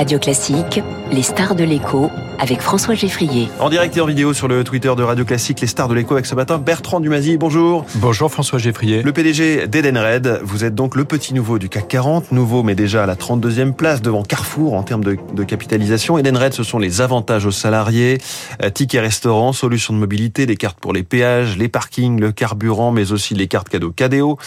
Radio Classique, les stars de l'écho avec François Geffrier. En direct et en vidéo sur le Twitter de Radio Classique, les stars de l'écho avec ce matin Bertrand Dumazy. Bonjour. Bonjour François Geffrier. Le PDG d'Edenred, vous êtes donc le petit nouveau du CAC 40, nouveau mais déjà à la 32e place devant Carrefour en termes de, de capitalisation. Edenred, ce sont les avantages aux salariés, euh, tickets restaurants, solutions de mobilité, les cartes pour les péages, les parkings, le carburant, mais aussi les cartes cadeaux Cadéo.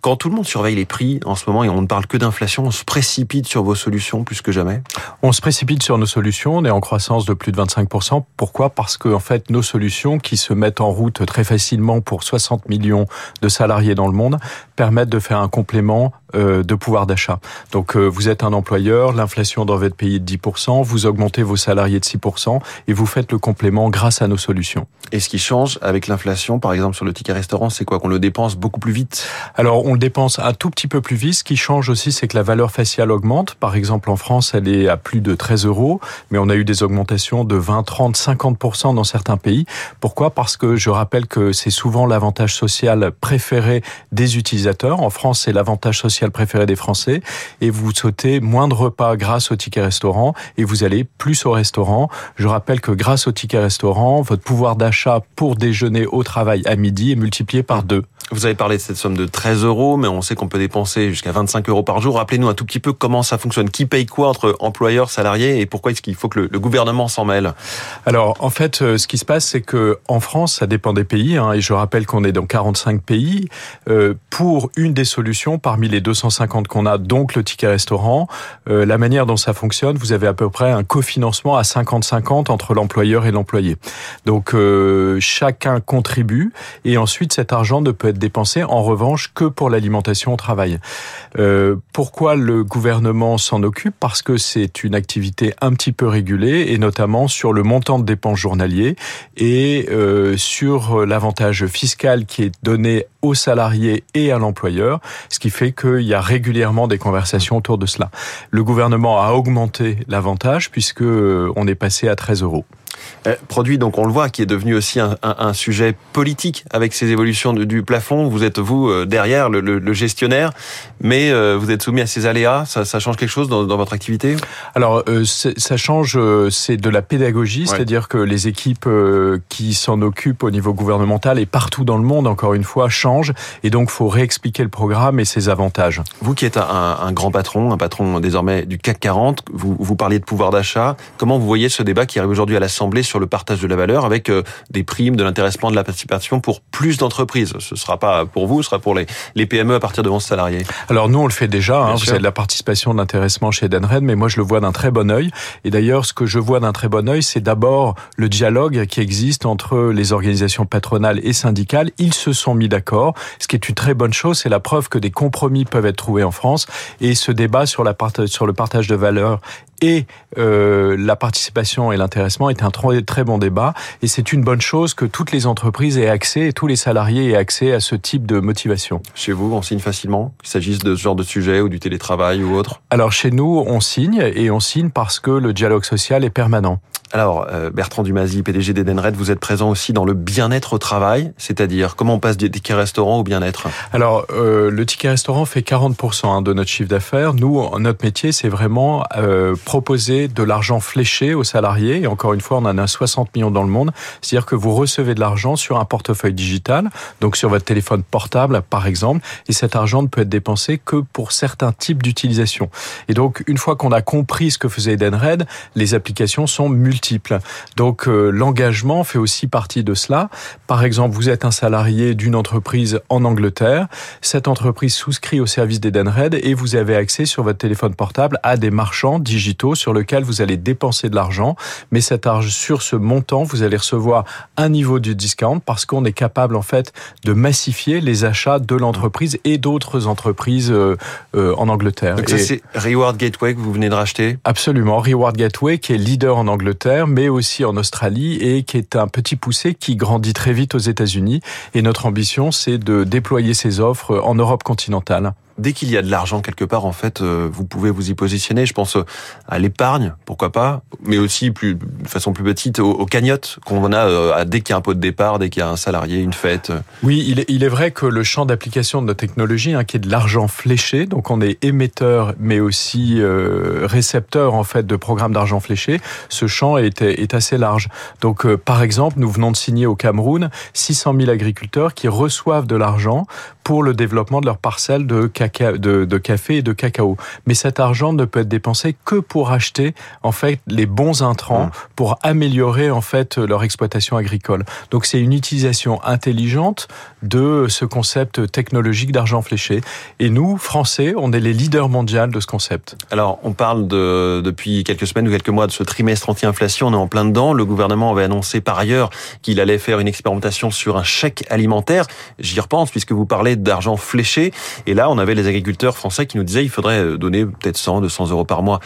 Quand tout le monde surveille les prix en ce moment et on ne parle que d'inflation, on se précipite sur vos solutions plus que jamais? On se précipite sur nos solutions, on est en croissance de plus de 25%. Pourquoi? Parce que fait, nos solutions qui se mettent en route très facilement pour 60 millions de salariés dans le monde permettent de faire un complément de pouvoir d'achat. Donc euh, vous êtes un employeur, l'inflation dans votre pays est de 10%, vous augmentez vos salariés de 6% et vous faites le complément grâce à nos solutions. Et ce qui change avec l'inflation, par exemple sur le ticket restaurant, c'est quoi? Qu'on le dépense beaucoup plus vite? Alors on le dépense un tout petit peu plus vite. Ce qui change aussi, c'est que la valeur faciale augmente. Par exemple en France, elle est à plus de 13 euros, mais on a eu des augmentations de 20, 30, 50% dans certains pays. Pourquoi? Parce que je rappelle que c'est souvent l'avantage social préféré des utilisateurs. En France, c'est l'avantage social préféré des Français et vous sautez moins de repas grâce au ticket restaurant et vous allez plus au restaurant. Je rappelle que grâce au ticket restaurant, votre pouvoir d'achat pour déjeuner au travail à midi est multiplié par deux. Vous avez parlé de cette somme de 13 euros, mais on sait qu'on peut dépenser jusqu'à 25 euros par jour. Rappelez-nous un tout petit peu comment ça fonctionne. Qui paye quoi entre employeurs, salariés et pourquoi est-ce qu'il faut que le, gouvernement s'en mêle? Alors, en fait, euh, ce qui se passe, c'est que en France, ça dépend des pays, hein, et je rappelle qu'on est dans 45 pays. Euh, pour une des solutions, parmi les 250 qu'on a, donc le ticket restaurant, euh, la manière dont ça fonctionne, vous avez à peu près un cofinancement à 50-50 entre l'employeur et l'employé. Donc, chacun contribue, et ensuite, cet argent ne peut être dépensé en revanche que pour l'alimentation au travail. Euh, pourquoi le gouvernement s'en occupe? Parce que c'est une activité un petit peu régulée et notamment sur le montant de dépenses journaliers et euh, sur l'avantage fiscal qui est donné aux salariés et à l'employeur, ce qui fait qu'il y a régulièrement des conversations autour de cela. Le gouvernement a augmenté l'avantage puisque euh, on est passé à 13 euros. Euh, produit, donc on le voit, qui est devenu aussi un, un, sujet politique avec ces évolutions du, plafond. Vous êtes, vous, euh, derrière le, le, gestionnaire, mais euh, vous êtes soumis à ces aléas. Ça, ça change quelque chose dans, dans votre activité? Alors, ça change, c'est de la pédagogie, c'est-à-dire que les équipes qui s'en occupent au niveau gouvernemental et partout dans le monde, encore une fois, changent. Et donc, faut réexpliquer le programme et ses avantages. Vous qui êtes un, un grand patron, un patron désormais du CAC 40, vous, vous parliez de pouvoir d'achat. Comment vous voyez ce débat qui arrive aujourd'hui à l'Assemblée? Sur le partage de la valeur avec euh, des primes, de l'intéressement, de la participation pour plus d'entreprises. Ce sera pas pour vous, ce sera pour les, les PME à partir de 11 salariés. Alors nous, on le fait déjà. Hein, vous avez de la participation, de l'intéressement chez Edenred, mais moi je le vois d'un très bon œil. Et d'ailleurs, ce que je vois d'un très bon œil, c'est d'abord le dialogue qui existe entre les organisations patronales et syndicales. Ils se sont mis d'accord, ce qui est une très bonne chose. C'est la preuve que des compromis peuvent être trouvés en France. Et ce débat sur, la part sur le partage de valeur et euh, la participation et l'intéressement est un très bon débat et c'est une bonne chose que toutes les entreprises aient accès et tous les salariés aient accès à ce type de motivation. Chez vous, on signe facilement, qu'il s'agisse de ce genre de sujet ou du télétravail ou autre? Alors chez nous, on signe et on signe parce que le dialogue social est permanent. Alors, euh, Bertrand Dumazy, PDG d'Edenred, vous êtes présent aussi dans le bien-être au travail, c'est-à-dire comment on passe des tickets restaurant au bien-être? Alors, euh, le ticket restaurant fait 40% hein, de notre chiffre d'affaires. Nous, notre métier, c'est vraiment euh, proposer de l'argent fléché aux salariés. Et encore une fois, on en a 60 millions dans le monde. C'est-à-dire que vous recevez de l'argent sur un portefeuille digital, donc sur votre téléphone portable, par exemple, et cet argent ne peut être dépensé que pour certains types d'utilisation. Et donc, une fois qu'on a compris ce que faisait Edenred, les applications sont multiples donc euh, l'engagement fait aussi partie de cela. Par exemple, vous êtes un salarié d'une entreprise en Angleterre. Cette entreprise souscrit au service d'Edenred et vous avez accès sur votre téléphone portable à des marchands digitaux sur lesquels vous allez dépenser de l'argent. Mais cet argent, sur ce montant, vous allez recevoir un niveau de discount parce qu'on est capable en fait de massifier les achats de l'entreprise et d'autres entreprises euh, euh, en Angleterre. Donc ça c'est Reward Gateway que vous venez de racheter? Absolument, Reward Gateway qui est leader en Angleterre mais aussi en Australie et qui est un petit poussé qui grandit très vite aux États-Unis. Et notre ambition, c'est de déployer ces offres en Europe continentale. Dès qu'il y a de l'argent quelque part, en fait, euh, vous pouvez vous y positionner. Je pense à l'épargne, pourquoi pas, mais aussi de façon plus petite aux, cagnottes qu'on a dès qu'il y a un pot de départ, dès qu'il y a un salarié, une fête. Oui, il est, vrai que le champ d'application de notre technologie, hein, qui est de l'argent fléché, donc on est émetteur, mais aussi récepteur en fait de programmes d'argent fléché. Ce champ est, est assez large. Donc, par exemple, nous venons de signer au Cameroun 600 000 agriculteurs qui reçoivent de l'argent pour le développement de leurs de, de, café et de cacao. Mais cet argent ne peut être dépensé que pour acheter en fait les bons intrants mmh. pour améliorer en fait leur exploitation agricole. Donc c'est une utilisation intelligente de ce concept technologique d'argent fléché. Et nous, Français, on est les leaders mondiaux de ce concept. Alors on parle de, depuis quelques semaines ou quelques mois de ce trimestre anti-inflation, on est en plein dedans. Le gouvernement avait annoncé par ailleurs qu'il allait faire une expérimentation sur un chèque alimentaire. J'y repense puisque vous parlez d'argent fléché. Et là, on avait les agriculteurs français qui nous disaient il faudrait euh, donner peut-être 100, 200 euros par mois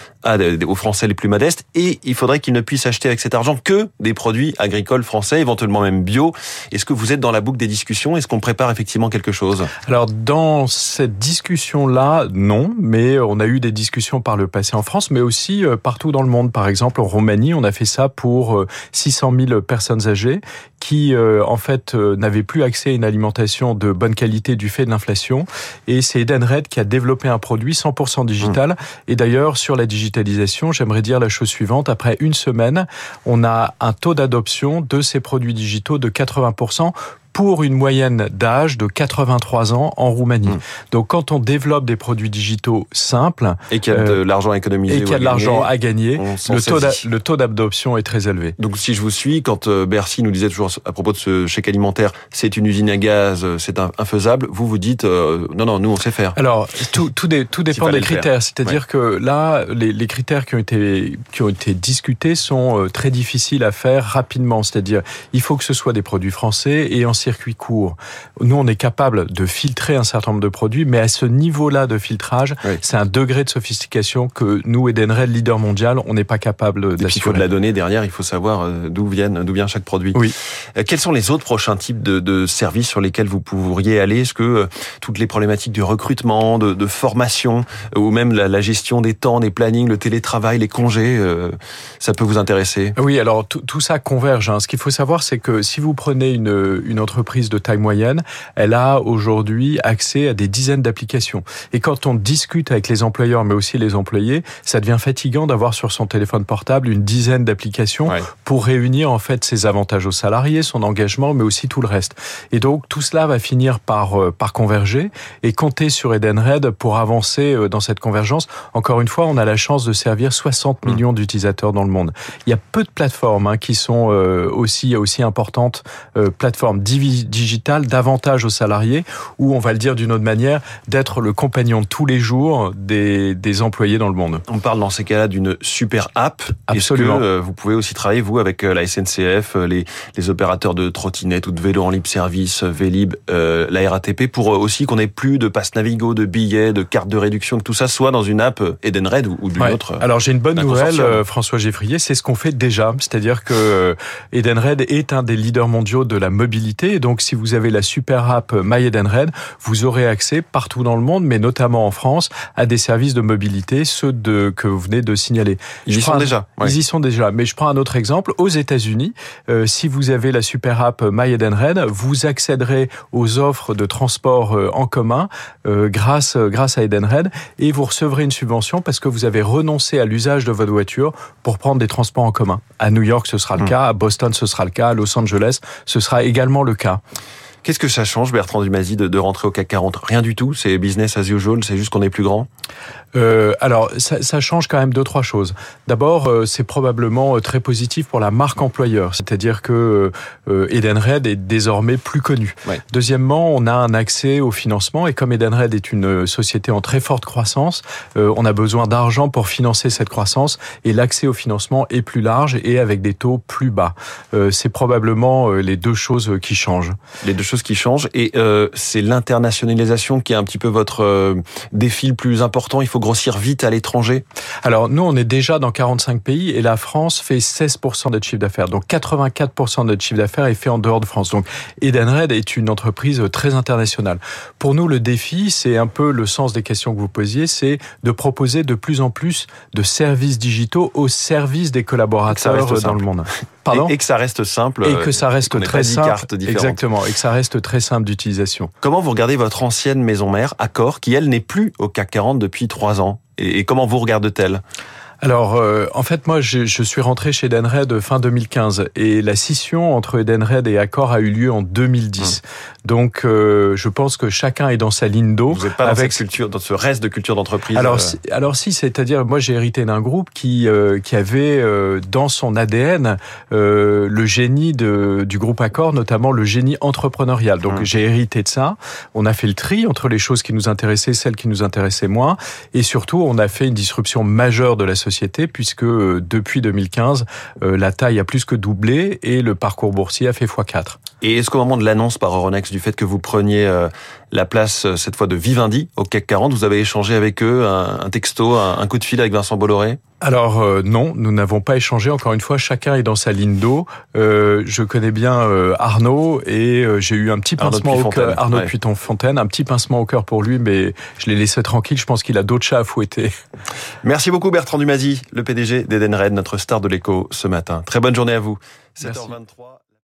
aux Français les plus modestes et il faudrait qu'ils ne puissent acheter avec cet argent que des produits agricoles français, éventuellement même bio. Est-ce que vous êtes dans la boucle des discussions? Est-ce qu'on prépare effectivement quelque chose? Alors, dans cette discussion-là, non, mais on a eu des discussions par le passé en France, mais aussi euh, partout dans le monde. Par exemple, en Roumanie, on a fait ça pour 600 euh, 000 personnes âgées qui, en fait, n'avaient plus accès à une alimentation de bonne qualité du fait de l'inflation. Et c'est Edenred qui a développé un produit 100% digital. Mmh. Et d'ailleurs, sur la digitalisation, j'aimerais dire la chose suivante. Après une semaine, on a un taux d'adoption de ces produits digitaux de 80% pour une moyenne d'âge de 83 ans en Roumanie. Hmm. Donc quand on développe des produits digitaux simples et qu'il y a de euh, l'argent à économiser et qu'il y a de l'argent à gagner, le taux, d'adoption est très élevé. Donc si je vous suis, quand euh, Bercy nous disait toujours à propos de ce chèque alimentaire, c'est une usine à gaz, euh, c'est infaisable, vous vous dites non non, nous on sait faire. Alors tout tout, tout dépend des critères, c'est-à-dire que là les, les, critères qui ont été qui ont été discutés sont très difficiles à faire rapidement, c'est-à-dire il faut que ce soit des produits français et en circuit court. Nous, on est capable de filtrer un certain nombre de produits, mais à ce niveau-là de filtrage, c'est un degré de sophistication que nous, Edenred, leader mondial, on n'est pas capable d'assurer. Il faut de la donnée derrière, il faut savoir euh, d'où viennent, d'où vient chaque produit. Oui. Euh, quels sont les autres prochains types de, de services sur lesquels vous pourriez aller? Est-ce que euh, toutes les problématiques du recrutement, de, de formation, ou même la, la, gestion des temps, des plannings, le télétravail, les congés, ça peut vous intéresser? Oui, alors tout ça converge. Hein. Ce qu'il faut savoir, c'est que si vous prenez une, une entreprise de taille moyenne, elle a aujourd'hui accès à des dizaines d'applications. Et quand on discute avec les employeurs, mais aussi les employés, ça devient fatigant d'avoir sur son téléphone portable une dizaine d'applications pour réunir en fait ses avantages aux salariés, son engagement, mais aussi tout le reste. Et donc tout cela va finir par euh, par converger et compter sur Edenred pour avancer euh, dans cette convergence. Encore une fois, on a la chance de servir 60 mmh. millions d'utilisateurs dans le monde. Il y a peu de plateformes hein, qui sont euh, aussi aussi importantes, plateformes digital davantage aux salariés, ou on va le dire d'une autre manière, d'être le compagnon de tous les jours des, des employés dans le monde. On parle dans ces cas-là d'une super app. Absolument. Que, euh, vous pouvez aussi travailler, vous, avec euh, la SNCF, euh, les, les opérateurs de trottinettes ou de vélos en libre service, Vélib, euh, la RATP, pour aussi qu'on ait plus de passe Navigo, de billets, de cartes de réduction, que tout ça soit dans une app Edenred ou, ou d'une autre. Alors j'ai une bonne nouvelle, François Geffrier, c'est ce qu'on fait déjà. C'est-à-dire que Edenred est un des leaders mondiaux de la mobilité. Et donc si vous avez la super app My Edenred, vous aurez accès partout dans le monde, mais notamment en France, à des services de mobilité, ceux de, que vous venez de signaler. Ils y sont déjà. Ils y sont déjà. Mais je prends un autre exemple. Aux États-Unis, euh, si vous avez la super app My Edenred, vous accéderez aux offres de transport euh, en commun euh, grâce grâce à Edenred et vous recevrez une subvention parce que vous avez renoncé à l'usage de votre voiture pour prendre des transports en commun. À New York, ce sera le hmm. cas. À Boston, ce sera le cas. À Los Angeles, ce sera également le cas. Okay. Qu'est-ce que ça change, Bertrand Dumazy, de, de rentrer au CAC 40 Rien du tout, c'est business as usual, c'est juste qu'on est plus grand? Euh, alors, ça, ça, change quand même deux trois choses. D'abord, euh, c'est probablement euh, très positif pour la marque employeur, c'est-à-dire que euh, Edenred est désormais plus connu. Deuxièmement, on a un accès au financement et comme Edenred est une société en très forte croissance, on a besoin d'argent pour financer cette croissance et l'accès au financement est plus large et avec des taux plus bas. c'est probablement les deux choses qui changent. Les deux qui changent. Et euh, c'est l'internationalisation qui est un petit peu votre euh, défi le plus important. Il faut grossir vite à l'étranger. Alors nous, on est déjà dans 45 pays et la France fait 16% de chiffre d'affaires. Donc 84% de notre chiffre d'affaires est fait en dehors de France. Donc Edenred est une entreprise très internationale. Pour nous, le défi, c'est un peu le sens des questions que vous posiez, c'est de proposer de plus en plus de services digitaux au service des collaborateurs dans le monde. Pardon et, que ça reste simple. Et que ça reste très simple. Exactement. Et que ça reste très simple d'utilisation. Comment vous regardez votre ancienne maison mère, Accor, qui elle n'est plus au CAC 40 depuis trois ans? Et comment vous regarde-t-elle alors, euh, en fait, moi, je, je, suis rentré chez Edenred fin 2015 et la scission entre Edenred et Accor a eu lieu en 2010. Hum. Donc, euh, je pense que chacun est dans sa ligne d'eau. Vous n'êtes pas avec... dans, cette culture, dans ce reste de culture d'entreprise Alors, euh si, alors si, c'est-à-dire, moi, j'ai hérité d'un groupe qui qui avait dans son ADN le génie de, du groupe Accor, notamment le génie entrepreneurial. Donc, hum. j'ai hérité de ça. On a fait le tri entre les choses qui nous intéressaient, celles qui nous intéressaient moins, et surtout, on a fait une disruption majeure de la société puisque euh, depuis 2015, euh, la taille a plus que doublé et le parcours boursier a fait x4. Et est-ce qu'au moment de l'annonce par Euronext du fait que vous preniez euh, la place cette fois de Vivendi au CAC 40, vous avez échangé avec eux un texto, un coup de fil avec Vincent Bolloré? Alors non, nous n'avons pas échangé. Encore une fois, chacun est dans sa ligne d'eau. Euh, je connais bien Arnaud et j'ai eu un petit pincement au cœur. Arnaud ouais. fontaine un petit pincement au cœur pour lui, mais je l'ai laissé tranquille. Je pense qu'il a d'autres chats à fouetter. Merci beaucoup Bertrand Dumazy, le PDG d'Edenred, notre star de l'écho ce matin. Très bonne journée à vous. 7h23.